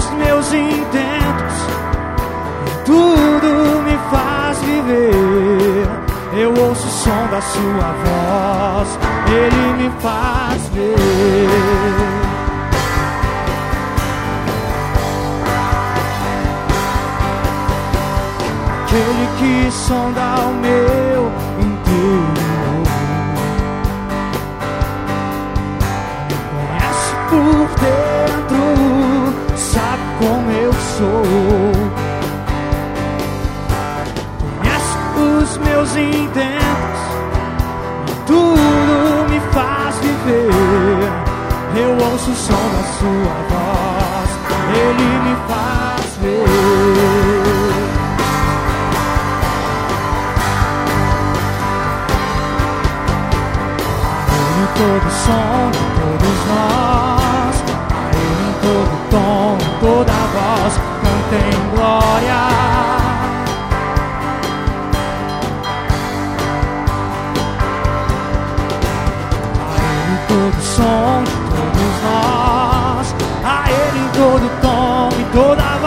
os meus intentos, tudo me faz viver. Eu ouço o som da sua voz, ele me faz ver. aquele que sonda o meu interior. Conhece por dentro, como eu sou. Conhece os meus intentos, e tudo me faz viver. Eu ouço o som da sua voz, ele me faz ver. Todo som toda voz, cantem glória. A Ele todo som de todos nós, a Ele todo tom, em toda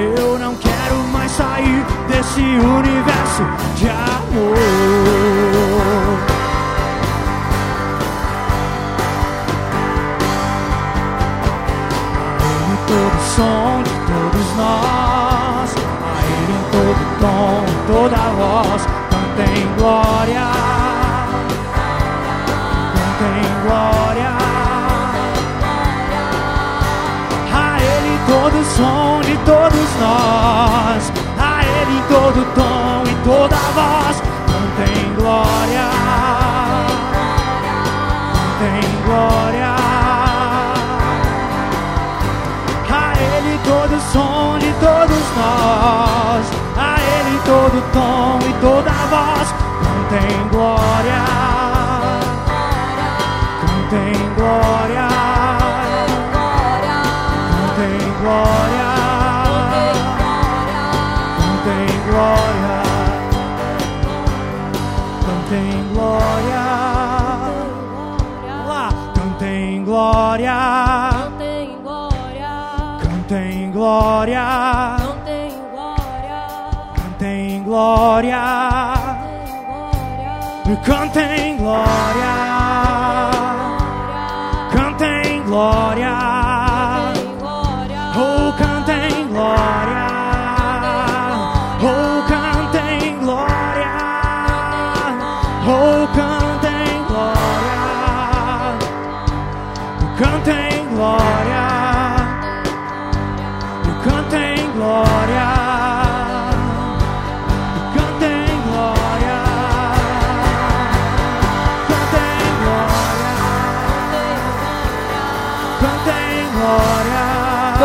Eu não quero mais sair desse universo de amor. Ele em todo som de todos nós, a Ele em todo tom, em toda voz, cantem glória, cantem glória. Todo som de todos nós, a Ele em todo tom, em toda voz, cantem glória, cantem glória. A Ele todo som de glória, não tem glória, cantem glória, tem glória, cantem glória,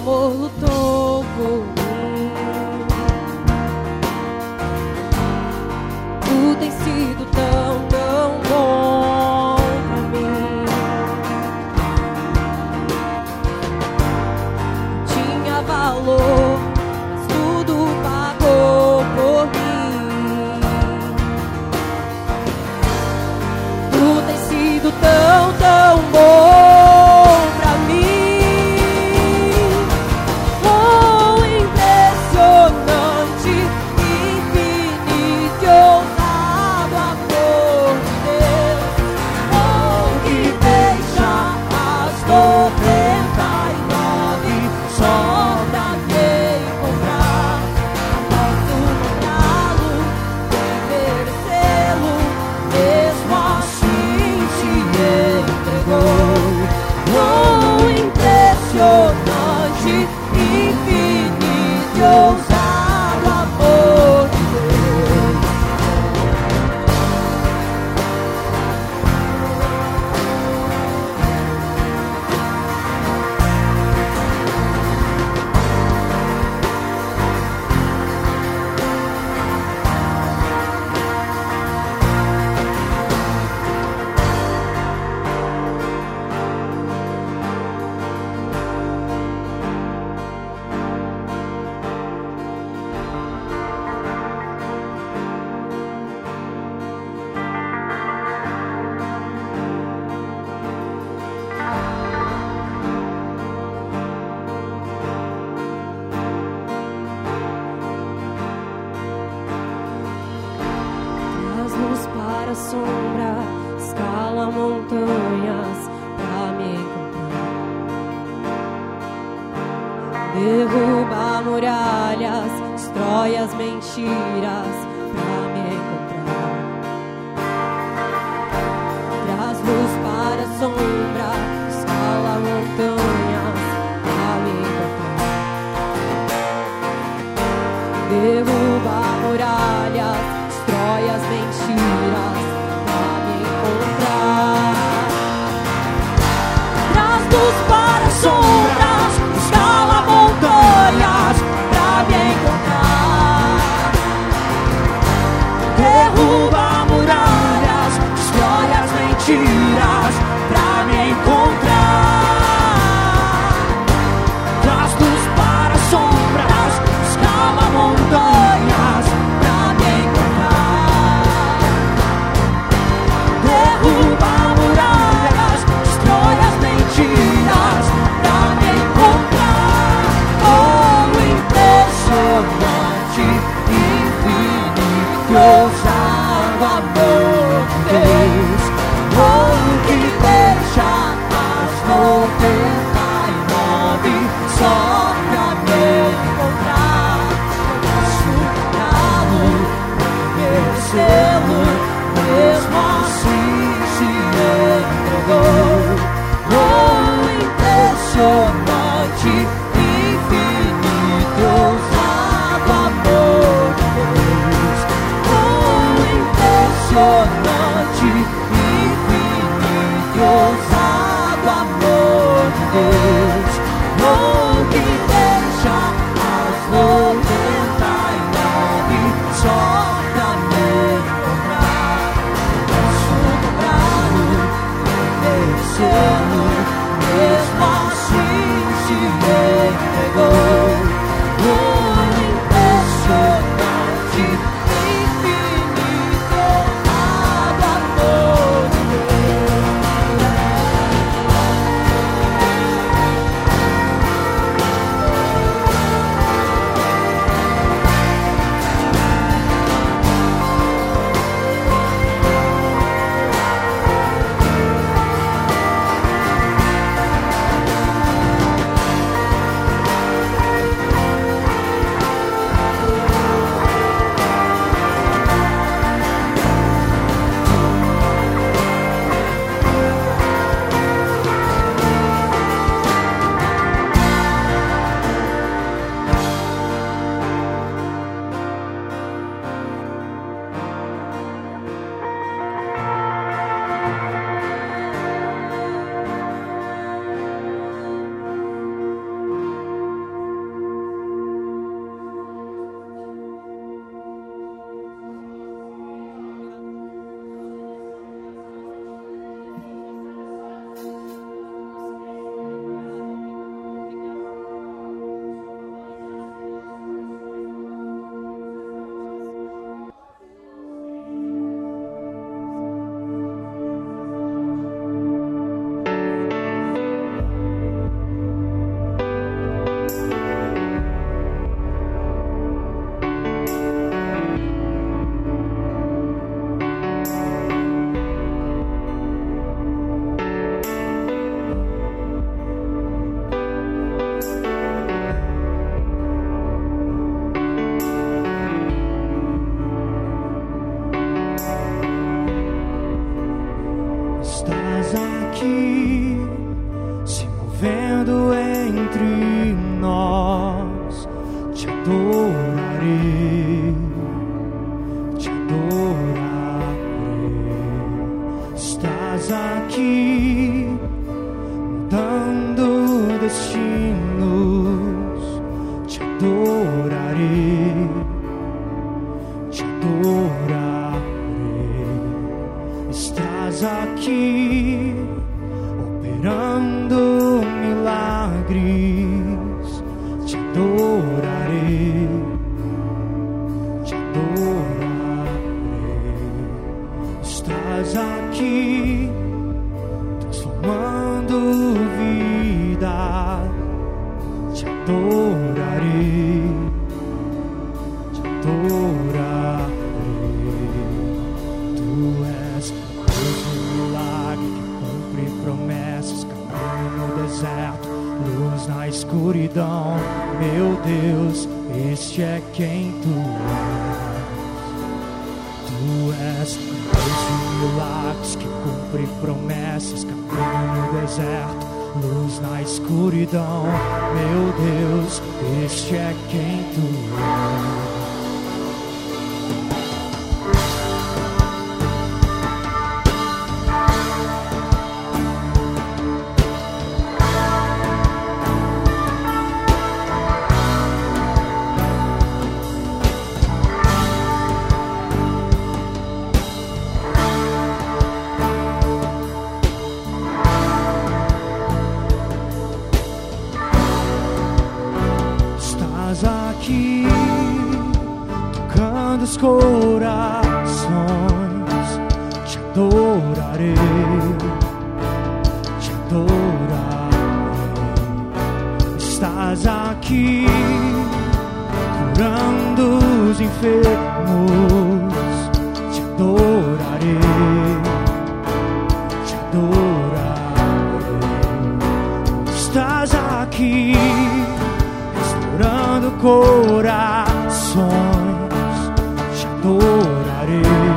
amor lutou por derruba muralhas, destrói as mentiras. quem tu és. Tu és Deus de milagres que cumpre promessas, caminho no deserto, luz na escuridão. Meu Deus, este é quem tu és. corações te adorarei, te adorarei. Estás aqui curando os enfermos. adorarei.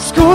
school.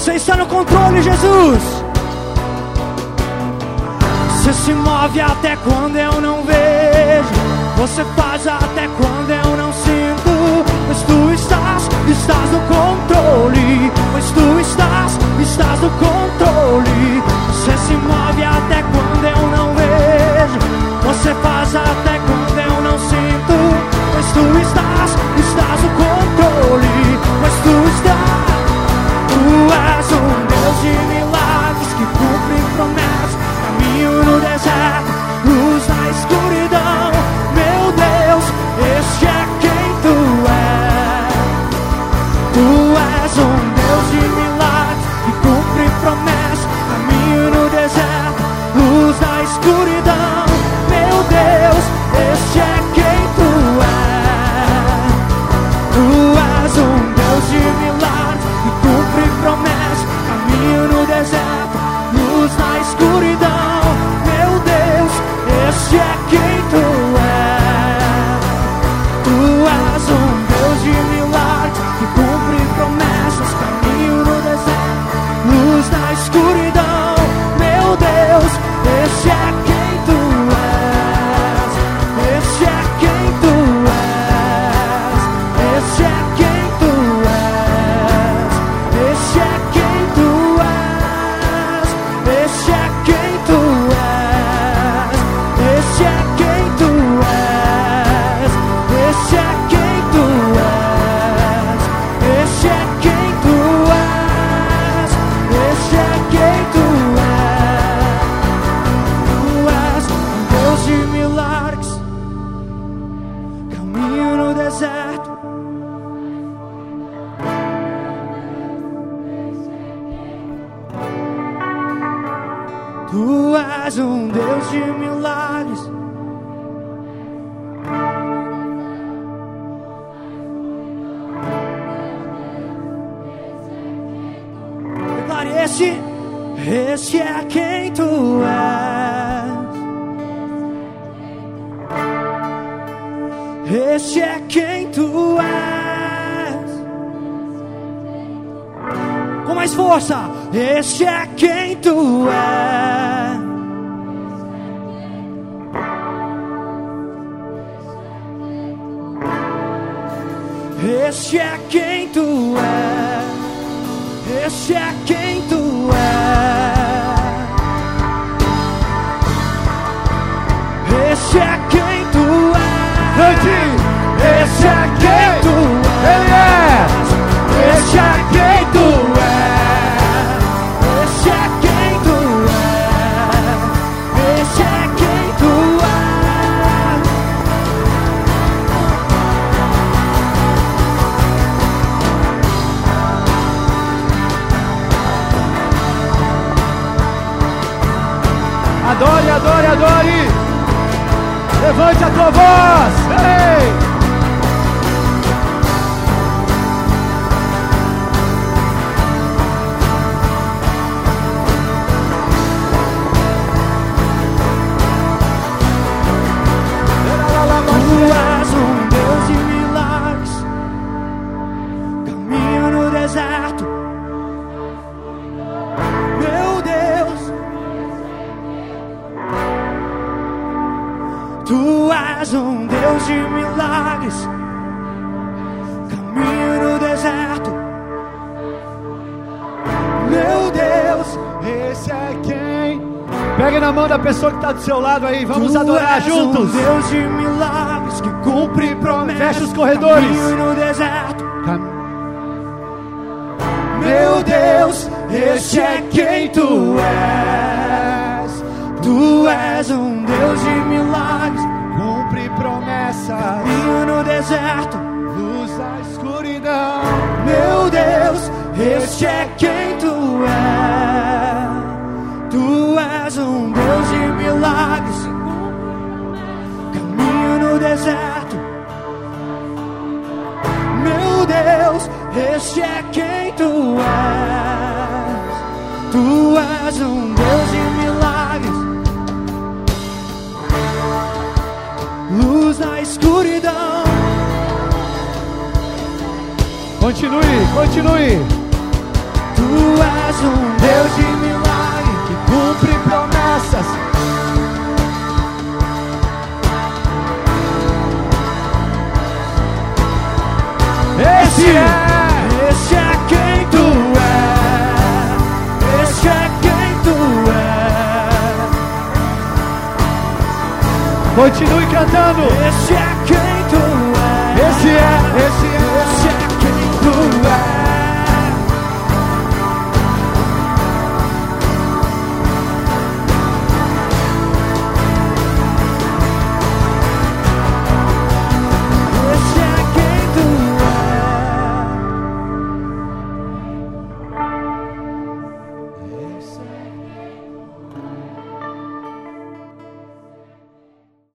Você está no controle, Jesus. Você se move até quando eu não vejo. Você faz até quando eu não sinto. Mas tu estás, estás no controle. Mas tu estás, estás no controle. Você se move até quando eu não vejo. Você faz até quando eu não sinto. Mas tu estás, estás no controle. Mas tu estás nosso Deus de milagres que cumpre promessas, caminho no deserto. és um Deus de milagres. Declare: esse, este é quem tu és. Este é quem tu és. Com mais força, este é quem tu és. Este é quem tu és. Este é quem tu és. Pessoa que está do seu lado aí. Vamos tu adorar juntos. Um Deus de milagres que cumpre promessas. Fecha os corredores. no deserto. Cam... Meu Deus, este é quem tu és. Tu és um Deus de milagres. Cumpre promessas. Caminho no deserto. Luz da escuridão. Meu Deus, este é quem tu és. Tu és um Deus deserto. Meu Deus, este é quem tu és. Tu és um Deus de milagres, luz na escuridão. Continue, continue. Tu és um Deus de milagres cumpre promessas. Esse é, esse é quem tu é, esse é quem tu é. Continue cantando. Esse é quem